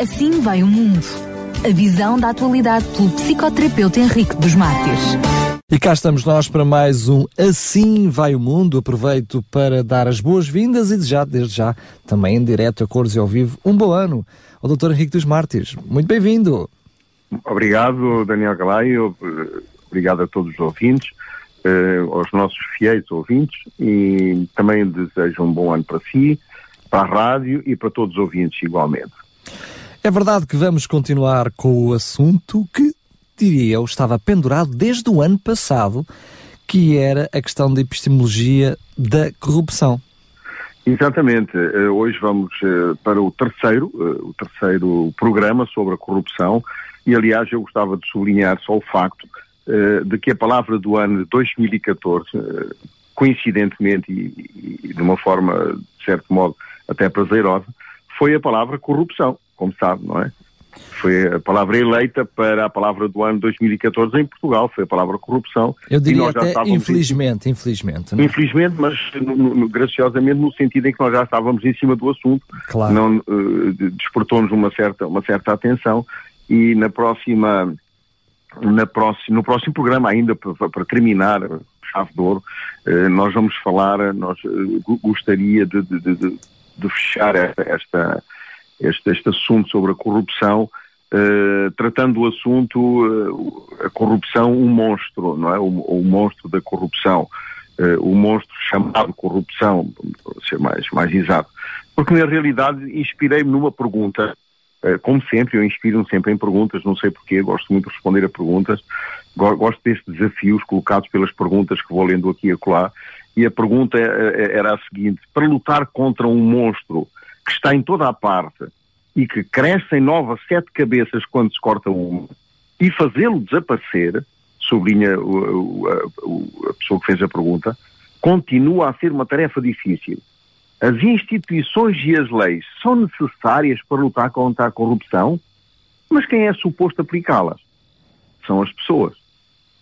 Assim vai o mundo. A visão da atualidade pelo psicoterapeuta Henrique dos Mártires. E cá estamos nós para mais um Assim Vai o Mundo. Aproveito para dar as boas-vindas e desejar, desde já, também em direto, a cores e ao vivo, um bom ano ao Dr. Henrique dos Mártires. Muito bem-vindo. Obrigado, Daniel Galaio. Obrigado a todos os ouvintes, eh, aos nossos fiéis ouvintes e também desejo um bom ano para si, para a rádio e para todos os ouvintes igualmente. É verdade que vamos continuar com o assunto que, diria eu, estava pendurado desde o ano passado, que era a questão da epistemologia da corrupção. Exatamente. Eh, hoje vamos eh, para o terceiro, eh, o terceiro programa sobre a corrupção e, aliás, eu gostava de sublinhar só o facto de que a palavra do ano de 2014, coincidentemente e, e de uma forma, de certo modo, até prazerosa, foi a palavra corrupção como sabe, não é? Foi a palavra eleita para a palavra do ano 2014 em Portugal, foi a palavra corrupção. Eu diria até infelizmente, em... infelizmente. Não? É? Infelizmente, mas no, no, graciosamente no sentido em que nós já estávamos em cima do assunto, claro. não uh, despertou-nos uma certa, uma certa atenção e na próxima, na próxima, no próximo programa ainda para, para terminar, chave de ouro, uh, nós vamos falar, nós uh, gostaria de, de, de, de fechar esta, esta este, este assunto sobre a corrupção, uh, tratando o assunto, uh, a corrupção, um monstro, não é? O, o monstro da corrupção, uh, o monstro chamado corrupção, para ser mais, mais exato. Porque na realidade inspirei-me numa pergunta, como sempre, eu inspiro-me sempre em perguntas, não sei porquê, gosto muito de responder a perguntas, gosto destes desafios colocados pelas perguntas que vou lendo aqui e acolá, e a pergunta era a seguinte, para lutar contra um monstro que está em toda a parte e que cresce em novas sete cabeças quando se corta uma, e fazê-lo desaparecer, sublinha o, o, a, a pessoa que fez a pergunta, continua a ser uma tarefa difícil. As instituições e as leis são necessárias para lutar contra a corrupção, mas quem é suposto aplicá-las? São as pessoas.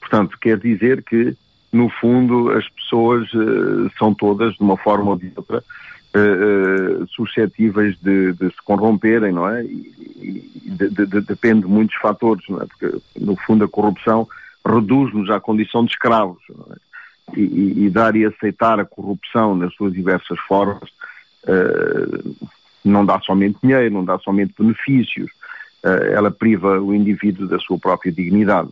Portanto, quer dizer que, no fundo, as pessoas uh, são todas, de uma forma ou de outra, uh, suscetíveis de, de, se corromperem, não é? E, de, de, depende de muitos fatores, não é? Porque, no fundo, a corrupção reduz-nos à condição de escravos. É? E, e, dar e aceitar a corrupção nas suas diversas formas uh, não dá somente dinheiro, não dá somente benefícios, uh, ela priva o indivíduo da sua própria dignidade.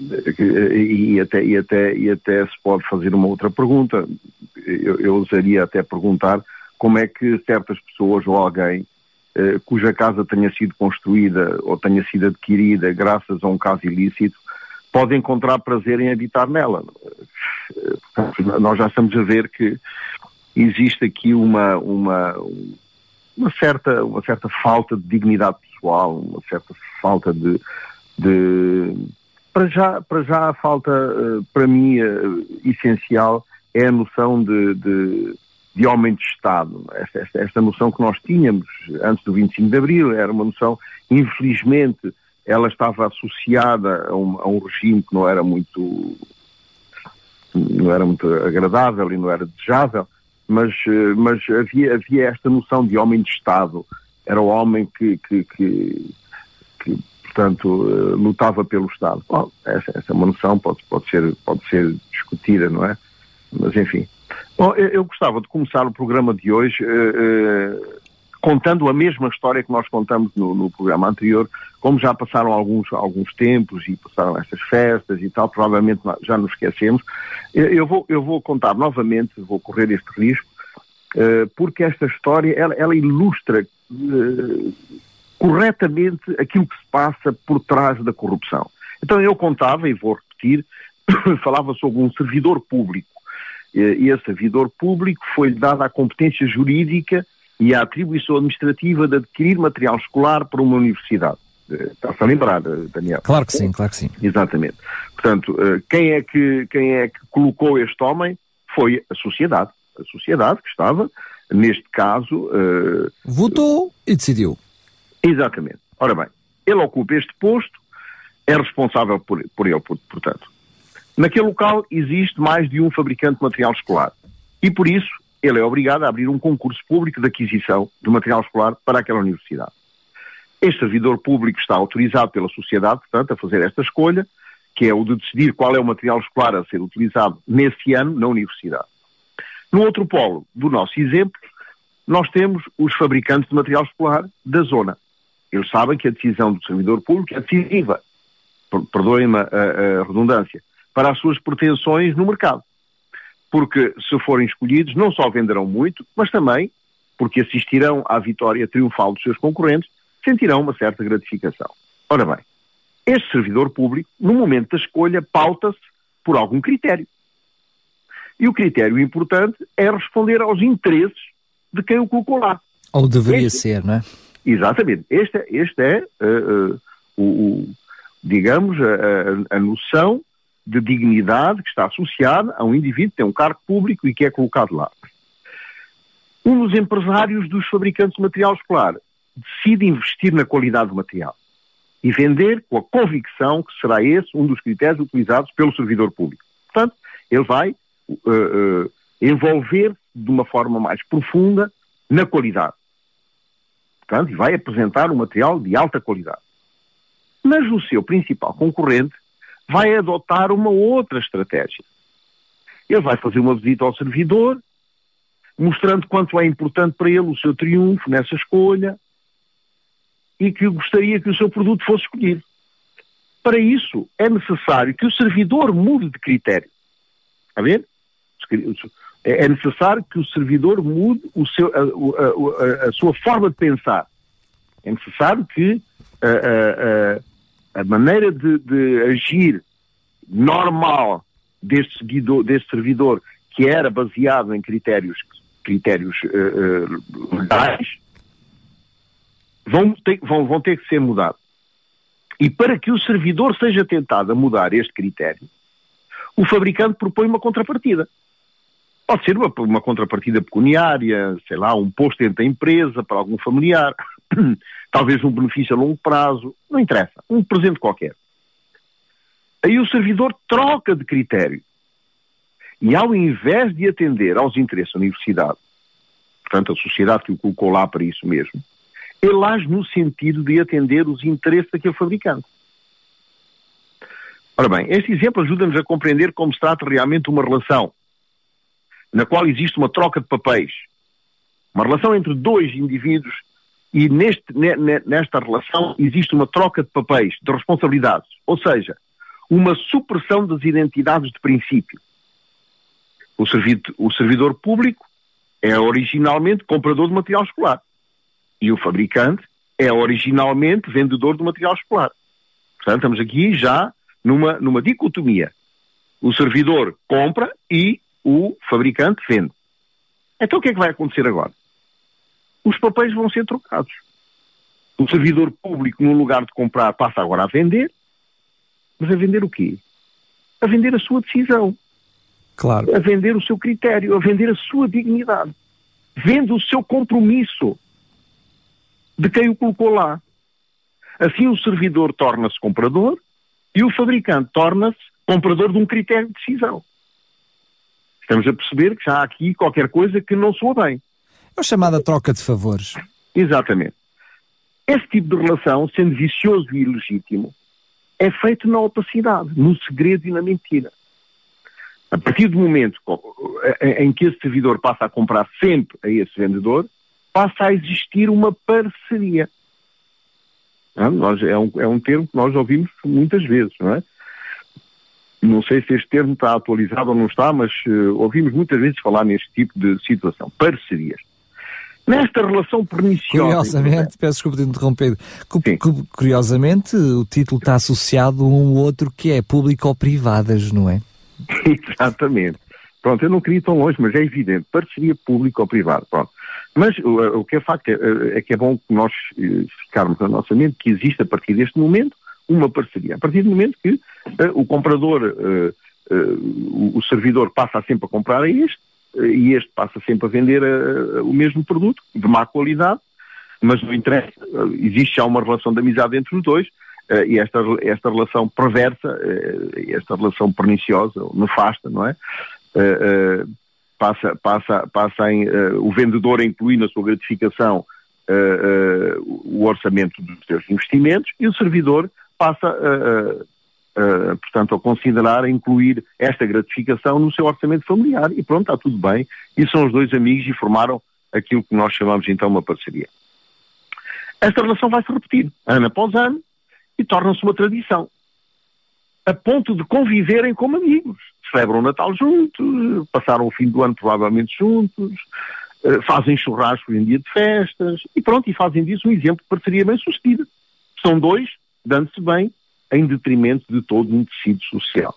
E até, e, até, e até se pode fazer uma outra pergunta eu, eu usaria até perguntar como é que certas pessoas ou alguém eh, cuja casa tenha sido construída ou tenha sido adquirida graças a um caso ilícito pode encontrar prazer em habitar nela. Portanto, nós já estamos a ver que existe aqui uma, uma, uma, certa, uma certa falta de dignidade pessoal, uma certa falta de, de para já, para já a falta, eh, para mim, eh, essencial é a noção de, de, de homem de Estado. Esta, esta, esta, noção que nós tínhamos antes do 25 de Abril era uma noção, infelizmente, ela estava associada a um, a um regime que não era muito não era muito agradável e não era desejável, mas, mas havia, havia esta noção de homem de Estado. Era o homem que, que, que, que portanto, lutava pelo Estado. Bom, essa, essa é uma noção, pode, pode, ser, pode ser discutida, não é? Mas enfim. Bom, eu, eu, gostava de começar o programa de hoje uh, uh, contando a mesma história que nós contamos no, no, programa anterior, como já passaram alguns, alguns tempos e passaram estas festas e tal, provavelmente já nos esquecemos. Eu, eu vou, eu vou contar novamente, vou correr este risco, porque esta história, ela, ela ilustra corretamente aquilo que se passa por trás da corrupção. Então eu contava, e vou repetir, falava sobre um servidor público e esse servidor público foi-lhe dada a competência jurídica e a atribuição administrativa de adquirir material escolar para uma universidade. Eh, está-se a lembrar, eh, Daniel? Claro que sim, claro que sim. Exatamente. Portanto, eh, quem é que, quem é que colocou este homem foi a sociedade. A sociedade que estava, neste caso... Votou e decidiu. Exatamente. Ora bem, ele ocupa este posto, é responsável por, por ele, portanto. Naquele local existe mais de um fabricante de material escolar e por isso ele é obrigado a abrir um concurso público de aquisição de material escolar para aquela universidade. Este servidor público está autorizado pela sociedade, portanto, a fazer esta escolha, que é o de decidir qual é o material escolar a ser utilizado nesse ano na universidade. No outro polo do nosso exemplo, nós temos os fabricantes de material escolar da zona. Eles sabem que a decisão do servidor público é decisiva, perdoem-me a, a redundância, para as suas pretensões no mercado. Porque se forem escolhidos, não só venderão muito, mas também, porque assistirão à vitória triunfal dos seus concorrentes, sentirão uma certa gratificação. Ora bem, este servidor público, no momento da escolha, pauta-se por algum critério. E o critério importante é responder aos interesses de quem o colocou lá. Ou deveria este, ser, não é? Exatamente. Este, este é, uh, uh, o, o, digamos, a, a, a, noção de dignidade que está associada a um indivíduo que tem um cargo público e que é colocado lá. Um dos empresários dos fabricantes de material escolar decide investir na qualidade do material e vender com a convicção que será esse um dos critérios utilizados pelo servidor público. Portanto, ele vai uh, uh, envolver de uma forma mais profunda na qualidade. Portanto, vai apresentar um material de alta qualidade. Mas o seu principal concorrente vai adotar uma outra estratégia. Ele vai fazer uma visita ao servidor, mostrando quanto é importante para ele o seu triunfo nessa escolha, e que gostaria que o seu produto fosse escolhido. Para isso, é necessário que o servidor mude de critério. Está a ver? É necessário que o servidor mude o seu, a, a, a, a sua forma de pensar. É necessário que a, maneira de, de, agir normal deste, seguidor, deste servidor, que era baseado em critérios, critérios uh, uh, legais, vão ter, vão, vão ter que ser mudados. E para que o servidor seja tentado a mudar este critério, o fabricante propõe uma contrapartida. Pode ser uma, uma contrapartida pecuniária, sei lá, um posto dentro da empresa para algum familiar, talvez um benefício a longo prazo, não interessa, um presente qualquer. Aí o servidor troca de critério. E ao invés de atender aos interesses da universidade, portanto a sociedade que o colocou lá para isso mesmo, ele age no sentido de atender os interesses daquele fabricante. Ora bem, este exemplo ajuda-nos a compreender como se trata realmente uma relação na qual existe uma troca de papéis. Uma relação entre dois indivíduos e neste, nesta relação existe uma troca de papéis, de responsabilidades. Ou seja, uma supressão das identidades de princípio. O, o servidor público é originalmente comprador de material escolar e o fabricante é originalmente vendedor do material escolar. Portanto, estamos aqui já numa, numa dicotomia. O servidor compra e o fabricante vende. Então o que é que vai acontecer agora? Os papéis vão ser trocados. O servidor público, no lugar de comprar, passa agora a vender. Mas a vender o quê? A vender a sua decisão. Claro. A vender o seu critério, a vender a sua dignidade. Vende o seu compromisso de quem o colocou lá. Assim o servidor torna-se comprador e o fabricante torna-se comprador de um critério de decisão. Estamos a perceber que já há aqui qualquer coisa que não soa bem. É a chamada troca de favores. Exatamente. Esse tipo de relação, sendo vicioso e ilegítimo, é feito na opacidade, no segredo e na mentira. A partir do momento em que esse servidor passa a comprar sempre a esse vendedor, passa a existir uma parceria. Não, nós, é, um, é um termo que nós ouvimos muitas vezes, não é? Não sei se este termo está atualizado ou não está, mas uh, ouvimos muitas vezes falar neste tipo de situação. Parcerias. Nesta relação perniciosa. Curiosamente, peço desculpa de interromper. Curiosamente, o título está associado a um outro que é público ou privadas, não é? Exatamente. Pronto, eu não queria ir tão longe, mas é evidente. Parceria público ou privado. Pronto. Mas o, o que é facto é, é, que é bom que nós eh, ficarmos na nossa mente que existe a partir deste momento uma parceria. A partir do momento que uh, o comprador, uh, uh, o, servidor passa sempre a comprar a este e este passa sempre a vender o mesmo produto de má qualidade, mas não interessa, existe já uma relação de amizade entre os dois e esta, esta relação perversa, esta relação perniciosa, nefasta, não é? passa, passa, passa em, uh, o vendedor a incluir na sua gratificação uh, o orçamento dos seus investimentos e o servidor passa a, portanto, a considerar incluir esta gratificação no seu orçamento familiar e pronto, está tudo bem. E são os dois amigos e formaram aquilo que nós chamamos então uma parceria. Esta relação vai se repetir ano após ano e torna-se uma tradição, a ponto de conviverem como amigos. Celebram o Natal juntos, passaram o fim do ano provavelmente juntos, eh, fazem churrasco em dia de festas e pronto, e fazem disso um exemplo de parceria bem sucedida. São dois, dando-se bem, em detrimento de todo um tecido social.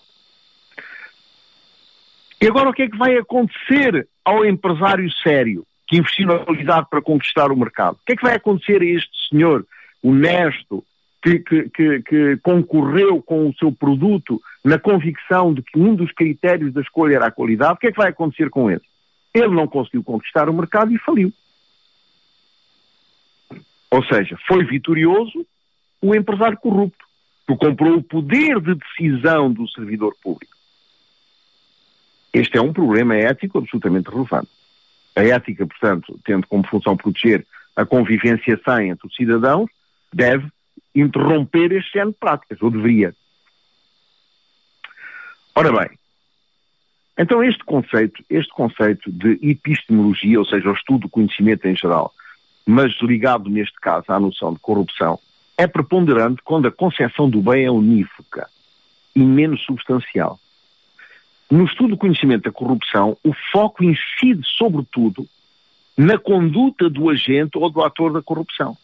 E agora o que é que vai acontecer ao empresário sério que investiu na qualidade para conquistar o mercado? O que é que vai acontecer a este senhor honesto que, que, que, que, concorreu com o seu produto na convicção de que um dos critérios da escolha era a qualidade? O que é que vai acontecer com ele? Ele não conseguiu conquistar o mercado e faliu. Ou seja, foi vitorioso o empresário corrupto que comprou o poder de decisão do servidor público. Este é um problema ético absolutamente relevante. A ética, portanto, tendo como função proteger a convivência sã entre os cidadãos, deve interromper este género de práticas, ou deveria. Ora bem, então este conceito, este conceito de epistemologia, ou seja, o estudo do conhecimento em geral, mas ligado neste caso à noção de corrupção, é preponderante quando a concepção do bem é unívoca e menos substancial. No estudo do conhecimento da corrupção, o foco incide, sobretudo, na conduta do agente ou do ator da corrupção.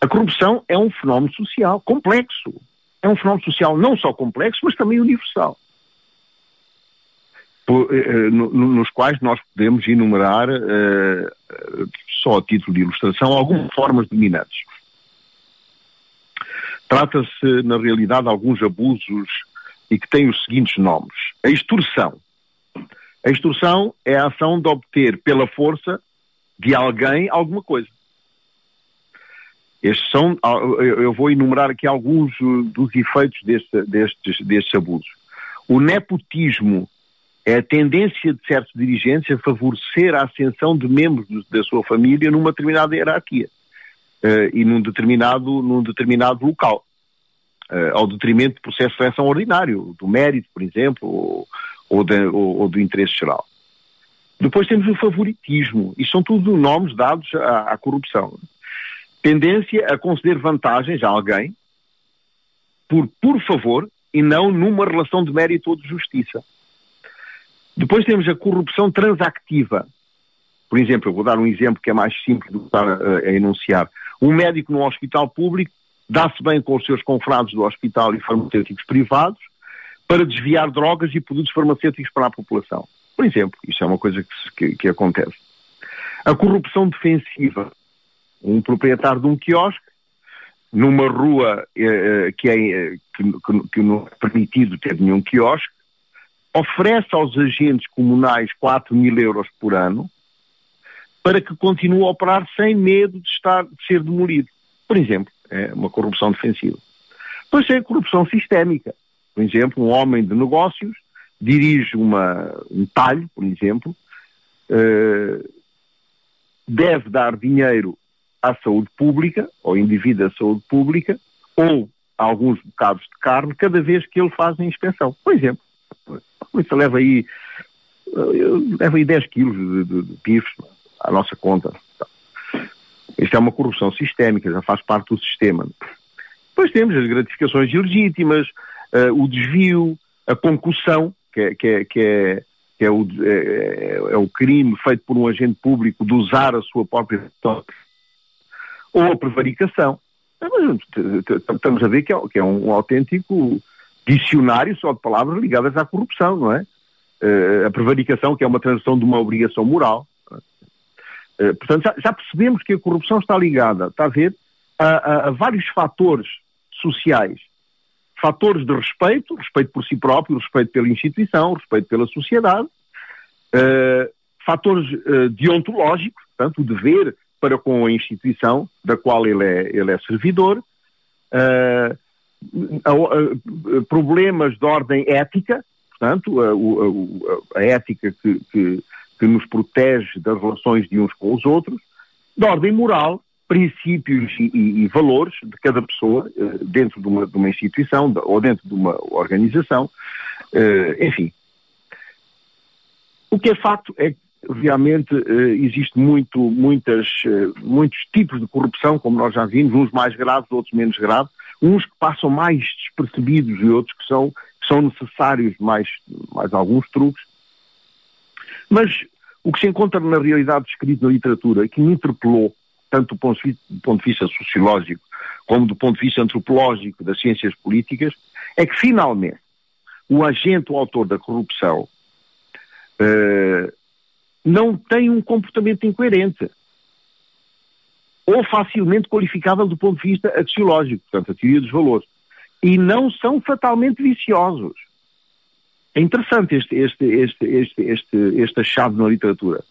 A corrupção é um fenómeno social complexo. É um fenómeno social não só complexo, mas também universal. Eh, eh nos quais nós podemos enumerar eh, só a título de ilustração, algumas formas dominantes. Trata-se, na realidade, de alguns abusos e que têm os seguintes nomes. A extorsão. A extorsão é a ação de obter pela força de alguém alguma coisa. Estes são, eu vou enumerar aqui alguns dos efeitos deste, destes, destes abusos. O nepotismo a tendência de certos dirigentes a favorecer a ascensão de membros da sua família numa determinada hierarquia uh, e num determinado, num determinado local, uh, ao detrimento do processo de seleção ordinário, do mérito, por exemplo, ou, ou, de, ou, ou do interesse geral. Depois temos o favoritismo, e são tudo nomes dados à, à corrupção. Tendência a conceder vantagens a alguém por, por favor, e não numa relação de mérito ou de justiça. Depois temos a corrupção transactiva. Por exemplo, eu vou dar um exemplo que é mais simples que estar a, a enunciar. Um médico num hospital público dá-se bem com os seus confrados do hospital e farmacêuticos privados para desviar drogas e produtos farmacêuticos para a população. Por exemplo, isso é uma coisa que, que, que acontece. A corrupção defensiva. Um proprietário de um quiosque, numa rua eh, eh que, é, eh, que, que não é permitido ter nenhum quiosque, oferece aos agentes comunais 4 mil euros por ano para que continue a operar sem medo de, estar, de ser demolido. Por exemplo, é uma corrupção defensiva. Depois é a corrupção sistémica. Por exemplo, um homem de negócios dirige uma, um talho, por exemplo, uh, deve dar dinheiro à saúde pública, ou indivíduo à saúde pública, ou a alguns bocados de carne, cada vez que ele faz a inspeção. Por exemplo, isso leva aí, leva aí 10 quilos de, de, de pifes à nossa conta. Isto é uma corrupção sistémica, já faz parte do sistema. Depois temos as gratificações ilegítimas, uh, o desvio, a concussão, que é, que é, que é, que é o, é, é, o crime feito por um agente público de usar a sua própria ou a prevaricação. Estamos a ver que é, que é um autêntico dicionário só de palavras ligadas à corrupção, não é? Uh, a prevaricação, que é uma transição de uma obrigação moral. Uh, portanto, já, já, percebemos que a corrupção está ligada, está a ver, a, a, a, vários fatores sociais. Fatores de respeito, respeito por si próprio, respeito pela instituição, respeito pela sociedade. Uh, fatores deontológicos, portanto, o dever para com a instituição da qual ele é, ele é servidor. Uh, problemas de ordem ética, portanto, a, a, a ética que, que, que, nos protege das relações de uns com os outros, de ordem moral, princípios e, e, e valores de cada pessoa uh, dentro de uma, de uma instituição ou dentro de uma organização, uh, enfim. O que é facto é que realmente uh, existe muito, muitas, muitos tipos de corrupção, como nós já vimos, uns mais graves, outros menos graves, uns que passam mais despercebidos e outros que são, que são necessários mais, mais alguns truques. Mas o que se encontra na realidade escrita na literatura, que me interpelou, tanto do ponto, do ponto de vista sociológico como do ponto de vista antropológico das ciências políticas, é que finalmente o agente, o autor da corrupção, uh, não tem um comportamento incoerente ou facilmente qualificável do ponto de vista axiológico, portanto, a teoria dos valores. E não são fatalmente viciosos. É interessante este, este, este, este, este, este achado na literatura.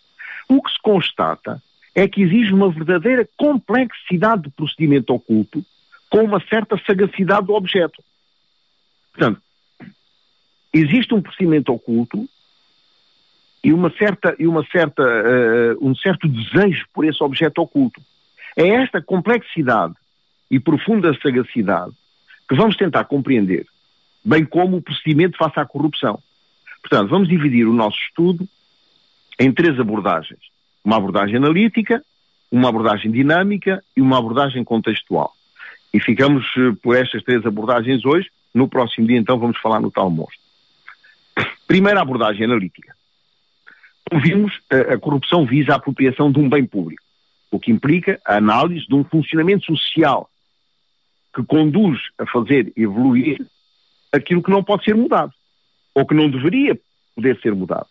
O que se constata é que exige uma verdadeira complexidade de procedimento oculto com uma certa sagacidade do objeto. Portanto, existe um procedimento oculto e uma certa, e uma certa, uh, um certo desejo por esse objeto oculto. É esta complexidade e profunda sagacidade que vamos tentar compreender, bem como o procedimento face à corrupção. Portanto, vamos dividir o nosso estudo em três abordagens. Uma abordagem analítica, uma abordagem dinâmica e uma abordagem contextual. E ficamos uh, por estas três abordagens hoje. No próximo dia, então, vamos falar no tal monstro. Primeira abordagem analítica. Como vimos, a, a corrupção visa a apropriação de um bem público o que implica a análise de um funcionamento social que conduz a fazer evoluir aquilo que não pode ser mudado, ou que não deveria poder ser mudado.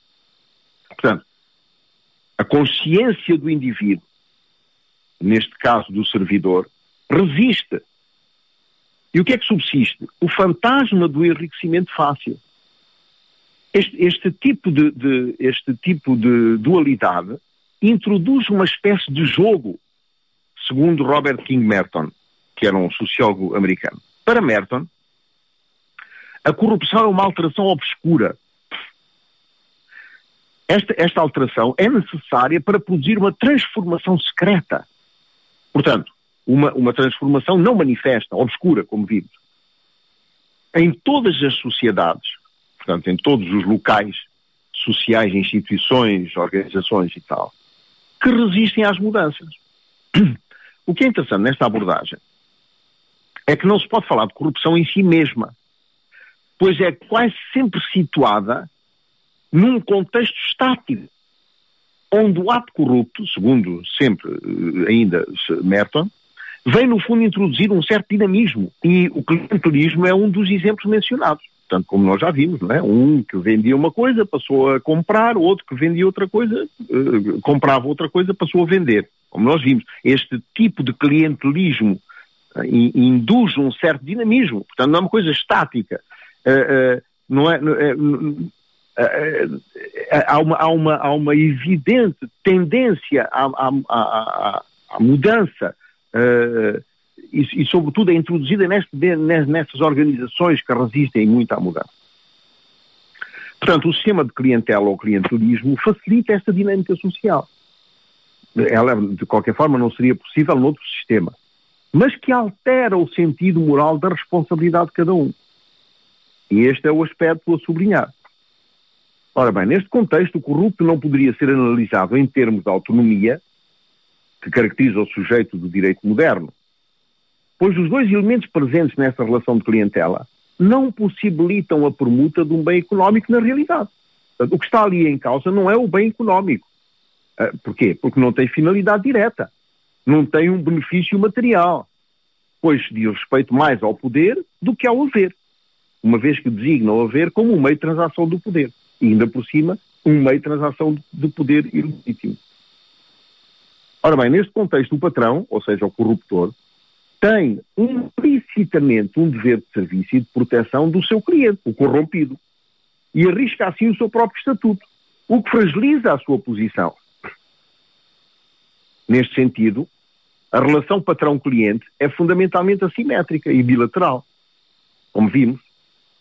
Portanto, a consciência do indivíduo, neste caso do servidor, resiste. E o que é que subsiste? O fantasma do enriquecimento fácil. Este, este tipo, de, de, este tipo de dualidade introduz uma espécie de jogo, segundo Robert King Merton, que era um sociólogo americano. Para Merton, a corrupção é uma alteração obscura. Esta, esta alteração é necessária para produzir uma transformação secreta. Portanto, uma, uma transformação não manifesta, obscura, como vimos. Em todas as sociedades, portanto, em todos os locais sociais, instituições, organizações e tal, que resistem às mudanças. O que é interessante nesta abordagem é que não se pode falar de corrupção em si mesma, pois é quase sempre situada num contexto estático, onde o ato corrupto, segundo sempre eh, ainda Merton, vem no fundo introduzir um certo dinamismo e o clientelismo é um dos exemplos mencionados. Portanto, como nós já vimos, não é? Um que vendia uma coisa passou a comprar, outro que vendia outra coisa, uh, comprava outra coisa, passou a vender. Como nós vimos, este tipo de clientelismo uh, induz um certo dinamismo. Portanto, não é uma coisa estática. Uh, não é, há, uma, há, uma, há uma evidente tendência à, à, à, à mudança e, e, sobretudo, é introduzida neste, nessas organizações que resistem muito à mudança. Portanto, o sistema de clientela ou clientelismo facilita esta dinâmica social. Ela, de qualquer forma, não seria possível noutro sistema, mas que altera o sentido moral da responsabilidade de cada um. E este é o aspecto a sublinhar. Ora bem, neste contexto, o corrupto não poderia ser analisado em termos de autonomia, que caracteriza o sujeito do direito moderno, pois os dois elementos presentes nessa relação de clientela não possibilitam a permuta de um bem económico na realidade. O que está ali em causa não é o bem económico. Ah, porquê? Porque não tem finalidade direta, não tem um benefício material, pois diz respeito mais ao poder do que ao haver, uma vez que designa o haver como um meio de transação do poder, e ainda por cima, um meio de transação de poder ilegítimo. Ora bem, neste contexto, o patrão, ou seja, o corruptor, tem implicitamente um dever de serviço e de proteção do seu cliente, o corrompido, e arrisca assim o seu próprio estatuto, o que fragiliza a sua posição. Neste sentido, a relação patrão-cliente é fundamentalmente assimétrica e bilateral, como vimos,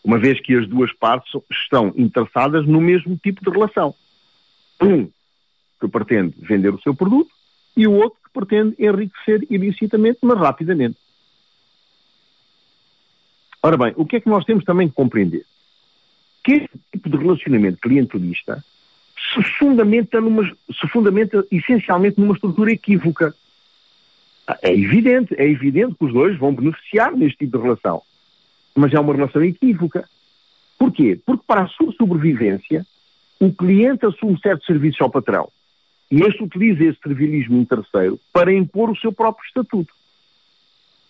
uma vez que as duas partes estão interessadas no mesmo tipo de relação. Um que pretende vender o seu produto e o outro que pretende enriquecer ilicitamente, mas rapidamente. Ora bem, o que é que nós temos também que compreender? Que este tipo de relacionamento clientelista se fundamenta, numa, se fundamenta essencialmente numa estrutura equívoca. É evidente, é evidente que os dois vão beneficiar neste tipo de relação. Mas é uma relação equívoca. Porquê? Porque para a sua sobrevivência, o cliente assume certos serviços ao patrão. E este utiliza esse servilismo em terceiro para impor o seu próprio estatuto.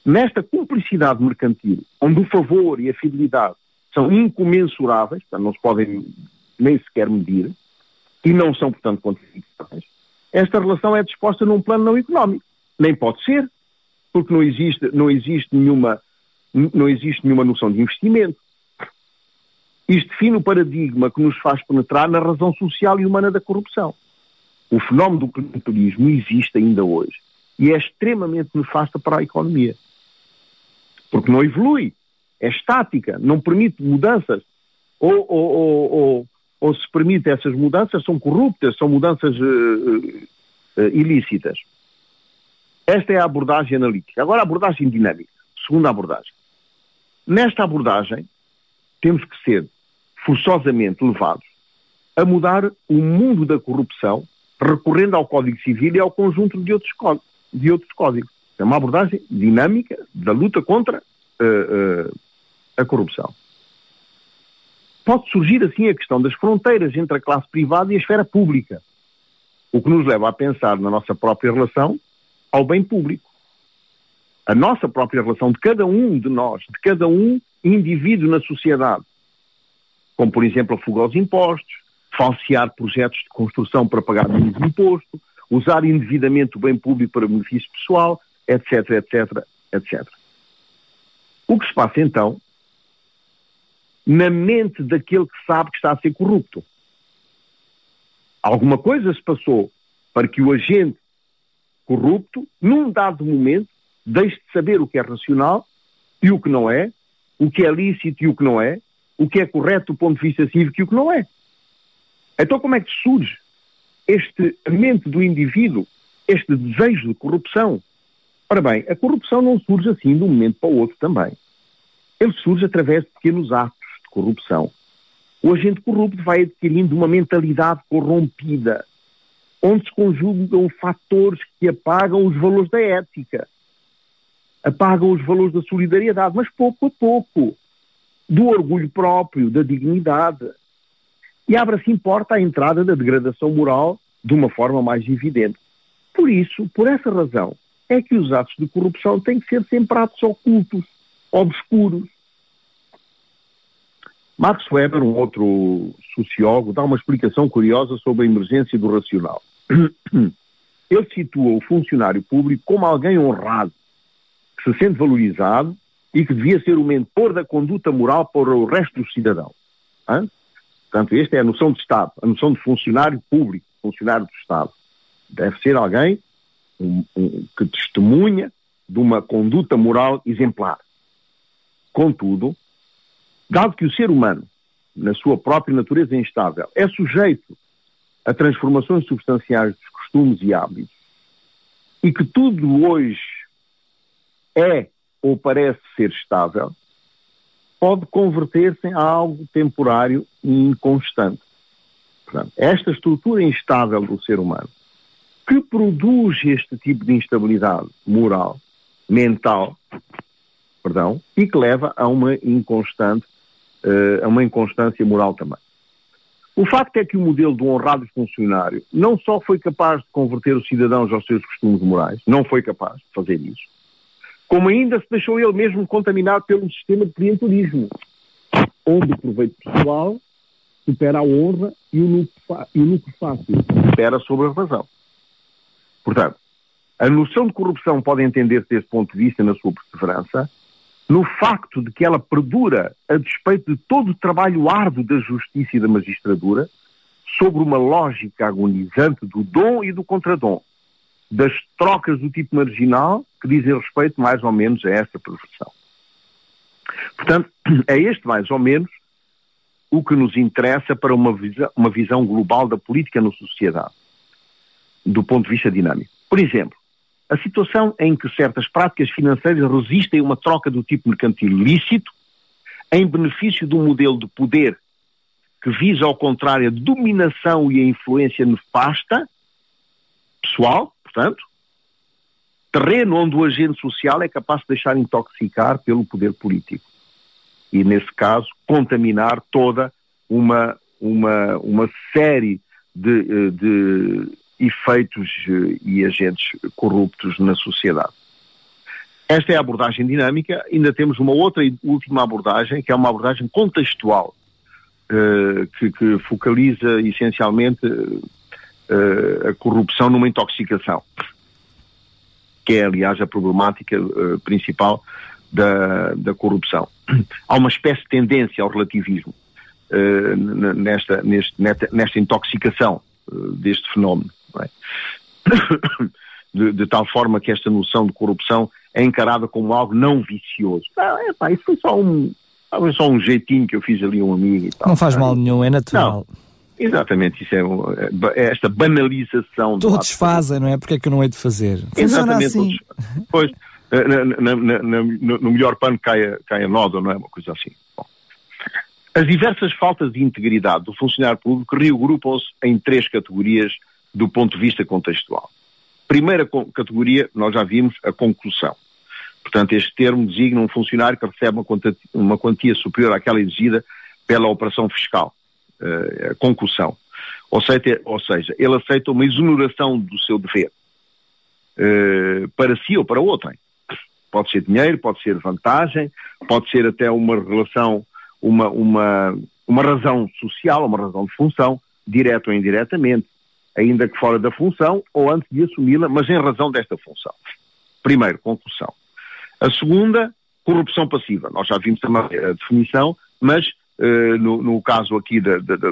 Nesta cumplicidade mercantil, onde o favor e a fidelidade são incomensuráveis, portanto, não se podem nem sequer medir, e não são, portanto, quantificáveis, esta relação é disposta num plano não económico. Nem pode ser, porque não existe, não existe, nenhuma, não existe nenhuma noção de investimento. Isto define o paradigma que nos faz penetrar na razão social e humana da corrupção. O fenómeno do clientelismo existe ainda hoje e é extremamente nefasta para a economia. Porque não evolui, é estática, não permite mudanças. Ou, ou, ou, ou, ou se permite essas mudanças, são corruptas, são mudanças uh, uh, ilícitas. Esta é a abordagem analítica. Agora a abordagem dinâmica, segunda abordagem. Nesta abordagem, temos que ser forçosamente levados a mudar o mundo da corrupção, recorrendo ao Código Civil e ao conjunto de outros. De outros códigos. É uma abordagem dinâmica da luta contra uh, uh, a corrupção. Pode surgir assim a questão das fronteiras entre a classe privada e a esfera pública, o que nos leva a pensar na nossa própria relação ao bem público. A nossa própria relação de cada um de nós, de cada um indivíduo na sociedade, como por exemplo a fuga aos impostos, falsear projetos de construção para pagar menos imposto, usar indevidamente o bem público para benefício pessoal, etc, etc, etc. O que se passa então na mente daquele que sabe que está a ser corrupto? Alguma coisa se passou para que o agente corrupto, num dado momento, deixe de saber o que é racional e o que não é, o que é lícito e o que não é, o que é correto do ponto de vista cívico e o que não é. Então como é que surge este mente do indivíduo, este desejo de corrupção? Ora bem, a corrupção não surge assim de um momento para o outro também. Ele surge através de pequenos atos de corrupção. O agente corrupto vai adquirindo uma mentalidade corrompida, onde se conjugam fatores que apagam os valores da ética, apagam os valores da solidariedade, mas pouco a pouco do orgulho próprio, da dignidade. E abre assim porta à entrada da degradação moral de uma forma mais evidente. Por isso, por essa razão, é que os atos de corrupção têm que ser sempre atos ocultos, obscuros. Max Weber, um outro sociólogo, dá uma explicação curiosa sobre a emergência do racional. Ele situa o funcionário público como alguém honrado, que se sente valorizado e que devia ser o mentor da conduta moral para o resto dos cidadãos. Portanto, esta é a noção de Estado, a noção de funcionário público, funcionário do Estado. Deve ser alguém um, um, que testemunha de uma conduta moral exemplar. Contudo, dado que o ser humano, na sua própria natureza instável, é sujeito a transformações substanciais dos costumes e hábitos, e que tudo hoje é ou parece ser estável, pode converter-se em algo temporário e inconstante. Portanto, esta estrutura instável do ser humano, que produz este tipo de instabilidade moral, mental, perdão, e que leva a uma inconstante, uh, a uma inconstância moral também. O facto é que o modelo do honrado funcionário não só foi capaz de converter os cidadãos aos seus costumes morais, não foi capaz de fazer isso, como ainda se deixou ele mesmo contaminar pelo sistema de clientelismo, onde o proveito pessoal supera a honra e o lucro, e o lucro fácil supera sobre a razão. Portanto, a noção de corrupção pode entender-se desse ponto de vista na sua perseverança, no facto de que ela perdura a despeito de todo o trabalho árduo da justiça e da magistratura, sobre uma lógica agonizante do dom e do contradom, das trocas do tipo marginal que dizem respeito mais ou menos a esta perversão. Portanto, é este mais ou menos o que nos interessa para uma visão, uma visão global da política na sociedade, do ponto de vista dinâmico. Por exemplo, a situação em que certas práticas financeiras resistem a uma troca do tipo mercantil lícito em benefício de um modelo de poder que visa, ao contrário, a dominação e a influência nefasta, pessoal, portanto, terreno onde o agente social é capaz de deixar intoxicar pelo poder político. E, nesse caso, contaminar toda uma, uma, uma série de, eh, de efeitos eh, e agentes corruptos na sociedade. Esta é a abordagem dinâmica. Ainda temos uma outra e última abordagem, que é uma abordagem contextual, uh, que, que, focaliza essencialmente a corrupção numa intoxicação, que é, aliás, a problemática uh, principal da, da corrupção. Há uma espécie de tendência ao relativismo nesta, neste, nesta, intoxicação deste fenómeno. É? De, de, tal forma que esta noção de corrupção é encarada como algo não vicioso. Ah, é, pá, isso foi só um, foi só um jeitinho que eu fiz ali um amigo e tal. Não faz mal nenhum, é natural. Não, exatamente, isso é, é, é esta banalização. Todos fazem, não é? Porque é que eu não hei de fazer? Funciona exatamente. Assim. Todos, pois, na, na, na, no melhor pano cai, cai a nódoa, não é? Uma coisa assim. Bom. As diversas faltas de integridade do funcionário público reagrupam-se em três categorias do ponto de vista contextual. Primeira categoria, nós já vimos a conclusão. Portanto, este termo designa um funcionário que recebe uma quantia, uma quantia superior àquela exigida pela operação fiscal, uh, concussão. Ou seja, ou seja, ele aceita uma exoneração do seu dever, uh, para si ou para outrem. Pode ser dinheiro, pode ser vantagem, pode ser até uma relação, uma, uma, uma razão social, uma razão de função, direta ou indiretamente ainda que fora da função ou antes de assumi-la, mas em razão desta função. Primeiro, concussão. A segunda, corrupção passiva. Nós já vimos também a definição, mas no, no, caso aqui da, da, da,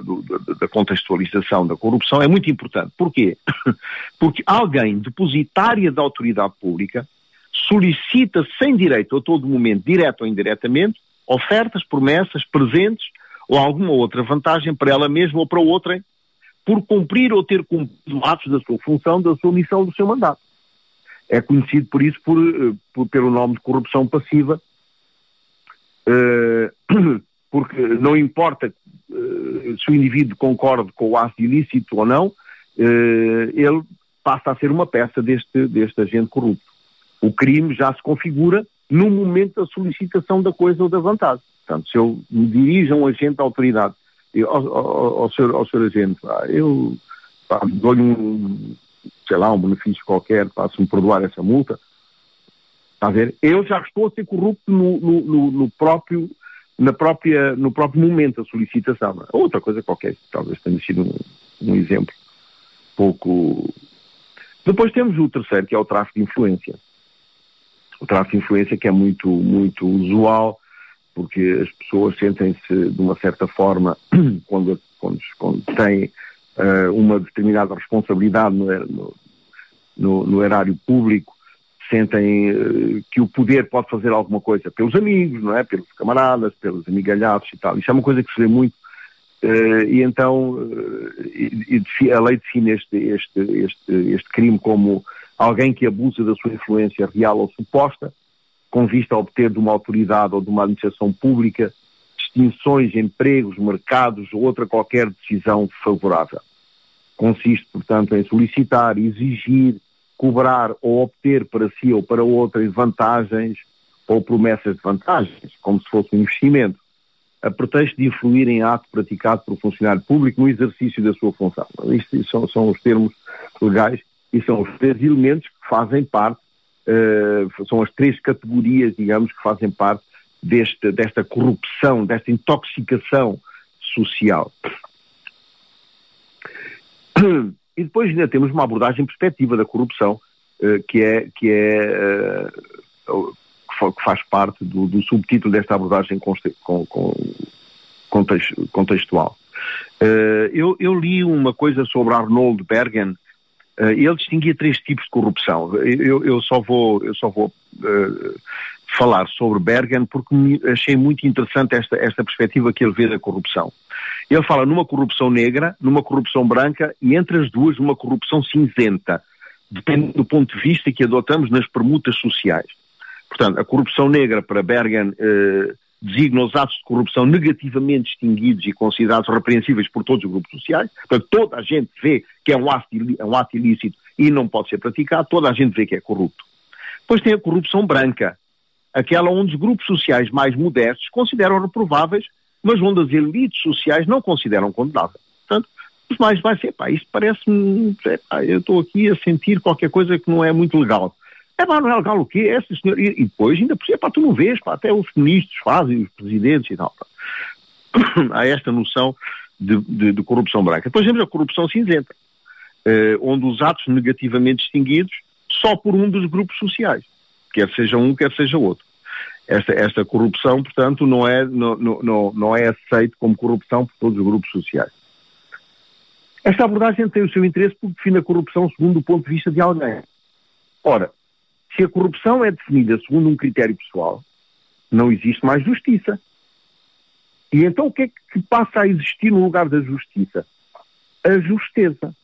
da, contextualização da corrupção é muito importante. Porquê? Porque alguém depositária da autoridade pública solicita sem direito a todo momento, direto ou indiretamente, ofertas, promessas, presentes ou alguma outra vantagem para ela mesma ou para outrem por cumprir ou ter cumprido atos da sua função, da sua missão, do seu mandato. É conhecido por isso por, eh, por pelo nome de corrupção passiva, uh, porque não importa uh, se o indivíduo concorde com o ato ilícito ou não, uh, ele passa a ser uma peça deste, deste agente corrupto. O crime já se configura no momento da solicitação da coisa ou da vantagem. Portanto, se eu me dirijo a um agente da autoridade ao, ao, ao, senhor, ao senhor agente, pá, eu dou-lhe um, sei lá, um benefício qualquer, pá, se me perdoar essa multa, está a ver? Eu já estou a ser corrupto no, no, no, no próprio, na própria, no próprio momento da solicitação. Outra coisa qualquer, talvez tenha sido um, um exemplo pouco. Depois temos o terceiro, que é o tráfico de influência. O tráfico de influência que é muito, muito usual porque as pessoas sentem-se de uma certa forma, quando, quando, quando têm uh, uma determinada responsabilidade no, no, no erário público, sentem uh, que o poder pode fazer alguma coisa pelos amigos, não é? Pelos camaradas, pelos amigalhados e tal. Isso é uma coisa que se vê muito. Uh, e então e, e a lei define este, este, este, este crime como alguém que abusa da sua influência real ou suposta, com vista a obter de uma autoridade ou de uma administração pública distinções, empregos, mercados ou outra qualquer decisão favorável. Consiste, portanto, em solicitar, exigir, cobrar ou obter para si ou para outras vantagens ou promessas de vantagens, como se fosse um investimento, a pretexto de influir em ato praticado por um funcionário público no exercício da sua função. Isto são, são os termos legais e são os três elementos que fazem parte uh, são as três categorias, digamos, que fazem parte deste, desta corrupção, desta intoxicação social. E depois ainda temos uma abordagem perspectiva da corrupção, uh, que é, que, é uh, que faz parte do, do, subtítulo desta abordagem contextual. Uh, eu, eu, li uma coisa sobre Arnold Bergen, ele distinguia três tipos de corrupção. Eu, eu só vou, eu só vou falar sobre Bergen porque achei muito interessante esta, esta perspectiva que ele vê da corrupção. Ele fala numa corrupção negra, numa corrupção branca e entre as duas numa corrupção cinzenta. depende do ponto de vista que adotamos nas permutas sociais. Portanto, a corrupção negra para Bergen eh, designa os atos de corrupção negativamente distinguidos e considerados repreensíveis por todos os grupos sociais. Portanto, toda a gente vê que é um ato, é um ato ilícito e não pode ser praticado, toda a gente vê que é corrupto. Depois tem a corrupção branca, aquela onde os grupos sociais mais modestos consideram reprováveis, mas onde as elites sociais não consideram condenáveis. Portanto, os mais vai ser, isto parece-me, eu estou aqui a sentir qualquer coisa que não é muito legal. É pá, não é legal o quê? É, sim, senhor. E, e depois, ainda por cima, pá, tu não vês, pá, até os ministros fazem, os presidentes e tal. Há esta noção de, de, de, corrupção branca. Depois temos a corrupção cinzenta, eh, onde os atos negativamente distinguidos só por um dos grupos sociais, quer seja um, quer seja outro. Esta, esta corrupção, portanto, não é, não, não, não é aceito como corrupção por todos os grupos sociais. Esta abordagem tem o seu interesse porque define a corrupção segundo o ponto de vista de alguém. Ora, se a corrupção é definida segundo um critério pessoal, não existe mais justiça. E então o que é que passa a existir no lugar da justiça? A justeza.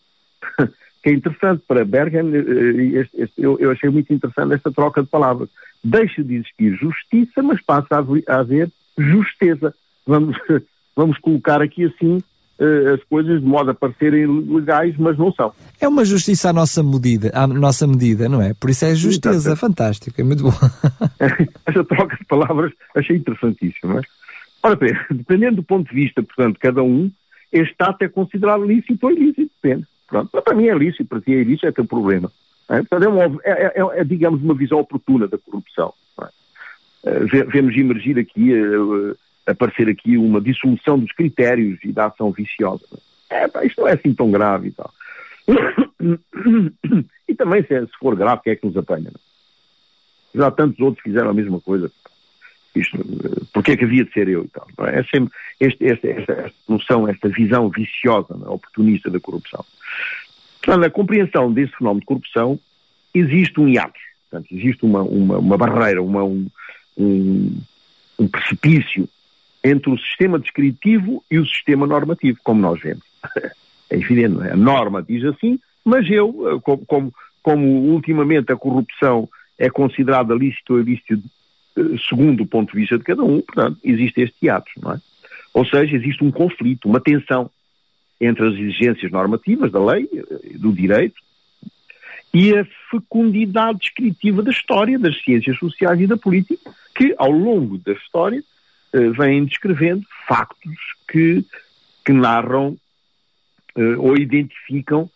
que é interessante para Bergen, eh, este, este, eu, eu, achei muito interessante esta troca de palavras. Deixa de existir justiça, mas passa a, haver justeza. Vamos, vamos colocar aqui assim uh, as coisas de modo a parecerem legais, mas não são. É uma justiça à nossa medida, à nossa medida, não é? Por isso é justeza, fantástica, é muito bom. Esta troca de palavras achei interessantíssima. Ora bem, dependendo do ponto de vista, portanto, cada um, este ato é considerado lícito ou ilícito, depende. Pronto, para mim é lícito, para ti é ilícito, é teu problema. É, portanto, é, uma, é, é, é, é, digamos, uma visão oportuna da corrupção. É? vemos emergir aqui uh, aparecer aqui uma dissolução dos critérios e da ação viciosa. É, pá, isto não é assim tão grave e tal. E também, se, se for grave, quem é que nos apanha? Já tantos outros fizeram a mesma coisa. Isto, porque é que havia de ser eu e tal? É sempre este, esta, esta, noção, esta visão viciosa, é? oportunista da corrupção. Portanto, na compreensão desse fenómeno de corrupção, existe um hiato. Portanto, existe uma, uma, uma barreira, uma, um, um, um precipício entre o sistema descritivo e o sistema normativo, como nós vemos. É evidente, é? a norma diz assim, mas eu, eh, como, como, ultimamente a corrupção é considerada lícito ou ilícito eh, segundo o ponto de vista de cada um, portanto, existe este ato, não é? Ou seja, existe um conflito, uma tensão entre as exigências normativas da lei, eh, do direito, e a fecundidade descritiva da história, das ciências sociais e da política, que ao longo da história uh, vêm descrevendo factos que, que narram uh, ou identificam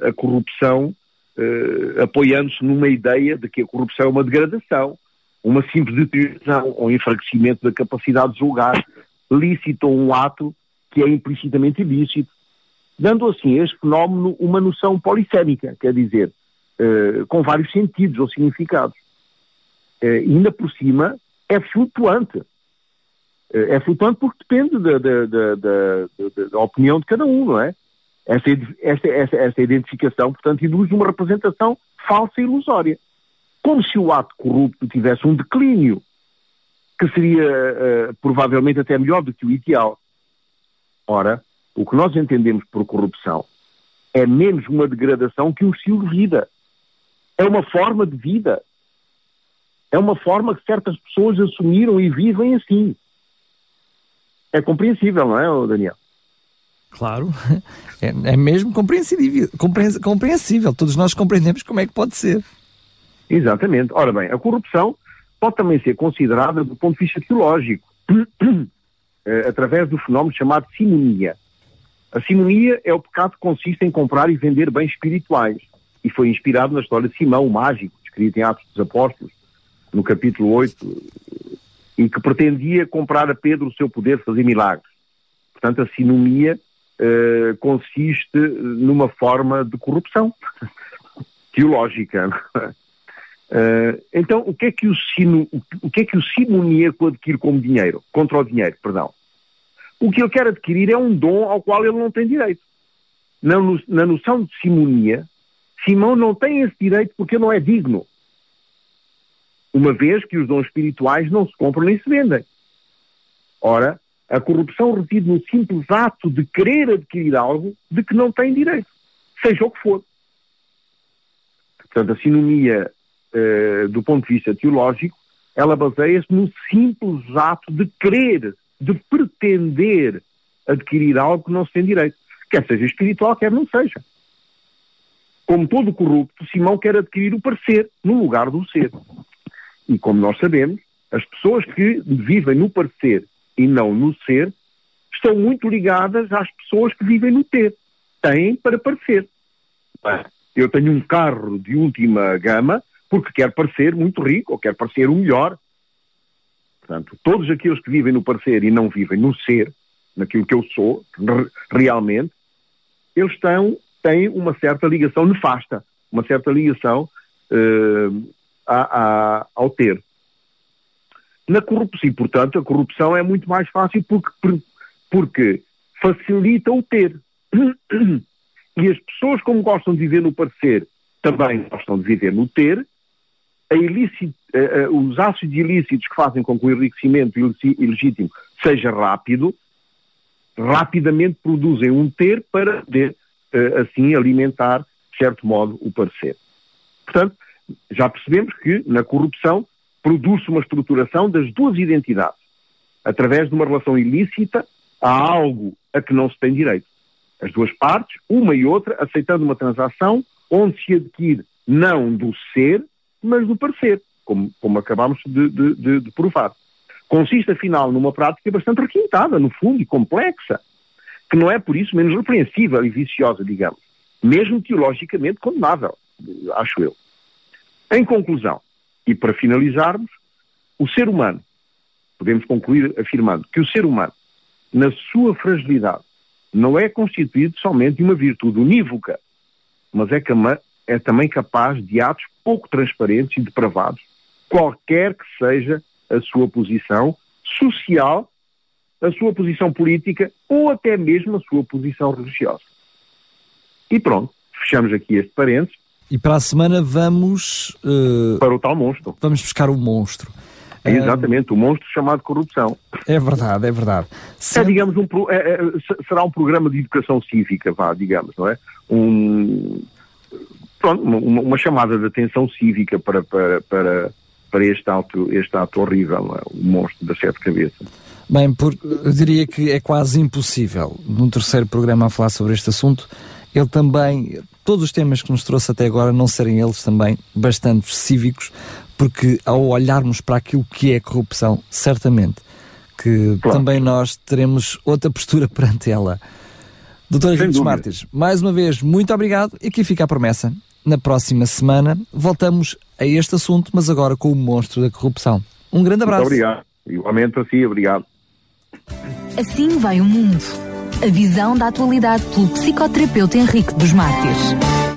a corrupção, apoiando-se numa ideia de que a corrupção é uma degradação, uma simples deterioração ou enfraquecimento da capacidade de julgar, lícito ou um ato que é implicitamente ilícito, dando assim a este fenómeno uma noção polissémica, quer dizer, com vários sentidos ou significados. e ainda por cima é flutuante. É, é flutuante porque depende da, da, da, da, opinião de cada um, não é? Esta, esta, esta, esta identificação, portanto, induz uma representação falsa e ilusória. Como se o ato corrupto tivesse um declínio, que seria uh, provavelmente até melhor do que o ideal. Ora, o que nós entendemos por corrupção é menos uma degradação que um estilo de vida. É uma forma de vida. É uma forma que certas pessoas assumiram e vivem assim é compreensível, não é, Daniel? Claro, é, é mesmo compreensível, compreensível. Todos nós compreendemos como é que pode ser. Exatamente. Ora bem, a corrupção pode também ser considerada do ponto de vista teológico, através do fenómeno chamado simonia. A simonia é o pecado que consiste em comprar e vender bens espirituais e foi inspirado na história de Simão, o mágico, escrito em Atos dos Apóstolos, no capítulo 8, e que pretendia comprar a Pedro o seu poder de fazer milagres. Portanto, a sinomia uh, consiste numa forma de corrupção teológica. Uh, então, o que é que o, sino, o que é que o simoníaco adquire como dinheiro? Contra o dinheiro, perdão. O que ele quer adquirir é um dom ao qual ele não tem direito. Na, na noção de simonia, Simão não tem esse direito porque não é digno uma vez que os dons espirituais não se compram nem se vendem. Ora, a corrupção reside no simples ato de querer adquirir algo de que não tem direito, seja o que for. Portanto, a sinomia, uh, do ponto de vista teológico, ela baseia-se no simples ato de querer, de pretender adquirir algo que não se tem direito. Quer seja espiritual, quer não seja. Como todo corrupto, Simão quer adquirir o parecer no lugar do ser. E como nós sabemos, as pessoas que vivem no parecer e não no ser estão muito ligadas às pessoas que vivem no ter. Têm para parecer. Eu tenho um carro de última gama porque quero parecer muito rico ou quero parecer o melhor. Portanto, todos aqueles que vivem no parecer e não vivem no ser, naquilo que eu sou, realmente, eles estão, têm uma certa ligação nefasta, uma certa ligação uh, a, a, ao ter. Na corrupção, e portanto, a corrupção é muito mais fácil porque, porque facilita o ter. E as pessoas, como gostam de viver no parecer, também gostam de viver no ter, ilícito, uh, uh, os ácidos ilícitos que fazem com que o enriquecimento ilegítimo seja rápido, rapidamente produzem um ter para poder, uh, assim, alimentar, de certo modo, o parecer. Portanto, já percebemos que na corrupção produz-se uma estruturação das duas identidades. Através de uma relação ilícita, há algo a que não se tem direito. As duas partes, uma e outra, aceitando uma transação onde se adquire não do ser, mas do parecer, como, como acabámos de, de, de, de provar. Consiste, afinal, numa prática bastante requintada, no fundo, e complexa, que não é por isso menos repreensível e viciosa, digamos, mesmo teologicamente condenável, acho eu. Em conclusão, e para finalizarmos, o ser humano, podemos concluir afirmando que o ser humano, na sua fragilidade, não é constituído somente de uma virtude unívoca, mas é, é também capaz de atos pouco transparentes e depravados, qualquer que seja a sua posição social, a sua posição política ou até mesmo a sua posição religiosa. E pronto, fechamos aqui este parênteses e para a semana vamos. Uh, para o tal monstro. Vamos buscar o monstro. É exatamente, o monstro chamado corrupção. É verdade, é verdade. É, digamos, um, é, é, será um programa de educação cívica, vá, digamos, não é? Um, pronto, uma, uma chamada de atenção cívica para, para, para, para este, ato, este ato horrível, é? o monstro das sete cabeças. Bem, por, eu diria que é quase impossível, num terceiro programa a falar sobre este assunto, ele também, todos os temas que nos trouxe até agora, não serem eles também bastante cívicos, porque ao olharmos para aquilo que é corrupção, certamente que claro. também nós teremos outra postura perante ela. Doutor Henrique Mártires, mais uma vez, muito obrigado e aqui fica a promessa. Na próxima semana voltamos a este assunto, mas agora com o monstro da corrupção. Um grande abraço. Muito obrigado. Igualmente assim, obrigado. Assim vai o mundo. A visão da atualidade pelo psicoterapeuta Henrique dos Mártires.